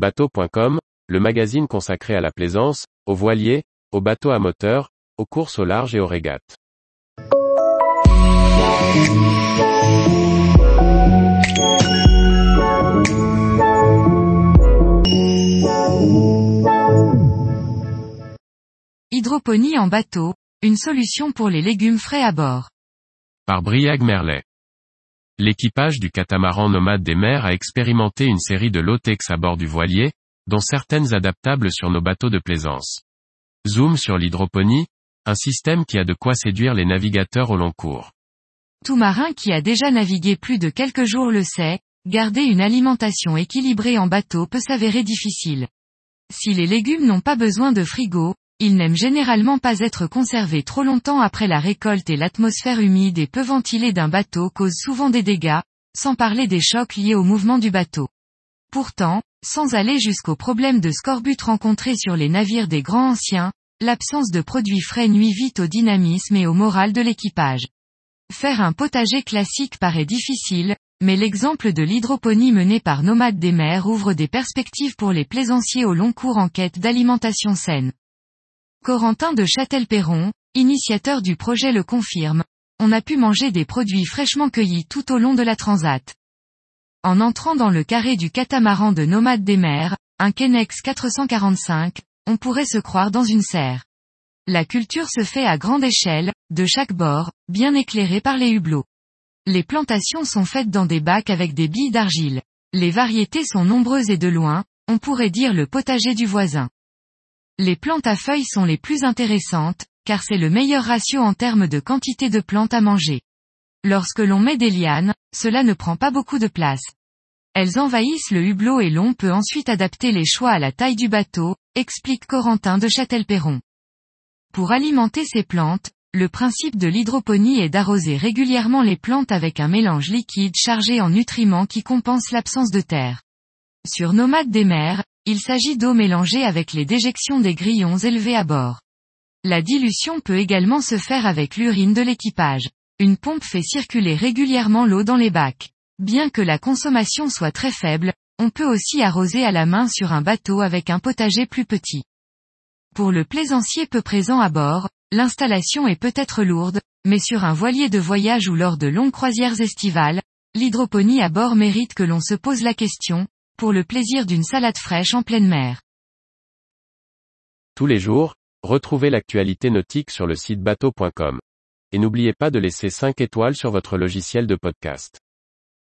Bateau.com, le magazine consacré à la plaisance, aux voiliers, aux bateaux à moteur, aux courses au large et aux régates. Hydroponie en bateau, une solution pour les légumes frais à bord. Par Briag Merlet. L'équipage du catamaran nomade des mers a expérimenté une série de low-techs à bord du voilier, dont certaines adaptables sur nos bateaux de plaisance. Zoom sur l'hydroponie, un système qui a de quoi séduire les navigateurs au long cours. Tout marin qui a déjà navigué plus de quelques jours le sait, garder une alimentation équilibrée en bateau peut s'avérer difficile. Si les légumes n'ont pas besoin de frigo, ils n'aiment généralement pas être conservés trop longtemps après la récolte et l'atmosphère humide et peu ventilée d'un bateau cause souvent des dégâts, sans parler des chocs liés au mouvement du bateau. Pourtant, sans aller jusqu'aux problèmes de scorbut rencontrés sur les navires des grands anciens, l'absence de produits frais nuit vite au dynamisme et au moral de l'équipage. Faire un potager classique paraît difficile, mais l'exemple de l'hydroponie menée par Nomades des mers ouvre des perspectives pour les plaisanciers au long cours en quête d'alimentation saine. Corentin de Châtel-Perron, initiateur du projet le confirme, on a pu manger des produits fraîchement cueillis tout au long de la transat. En entrant dans le carré du catamaran de Nomades des mers, un Kenex 445, on pourrait se croire dans une serre. La culture se fait à grande échelle, de chaque bord, bien éclairé par les hublots. Les plantations sont faites dans des bacs avec des billes d'argile. Les variétés sont nombreuses et de loin, on pourrait dire le potager du voisin. Les plantes à feuilles sont les plus intéressantes, car c'est le meilleur ratio en termes de quantité de plantes à manger. Lorsque l'on met des lianes, cela ne prend pas beaucoup de place. Elles envahissent le hublot et l'on peut ensuite adapter les choix à la taille du bateau, explique Corentin de Châtel-Perron. Pour alimenter ces plantes, le principe de l'hydroponie est d'arroser régulièrement les plantes avec un mélange liquide chargé en nutriments qui compense l'absence de terre. Sur Nomades des mers, il s'agit d'eau mélangée avec les déjections des grillons élevés à bord. La dilution peut également se faire avec l'urine de l'équipage. Une pompe fait circuler régulièrement l'eau dans les bacs. Bien que la consommation soit très faible, on peut aussi arroser à la main sur un bateau avec un potager plus petit. Pour le plaisancier peu présent à bord, l'installation est peut-être lourde, mais sur un voilier de voyage ou lors de longues croisières estivales, l'hydroponie à bord mérite que l'on se pose la question, pour le plaisir d'une salade fraîche en pleine mer. Tous les jours, retrouvez l'actualité nautique sur le site bateau.com. Et n'oubliez pas de laisser 5 étoiles sur votre logiciel de podcast.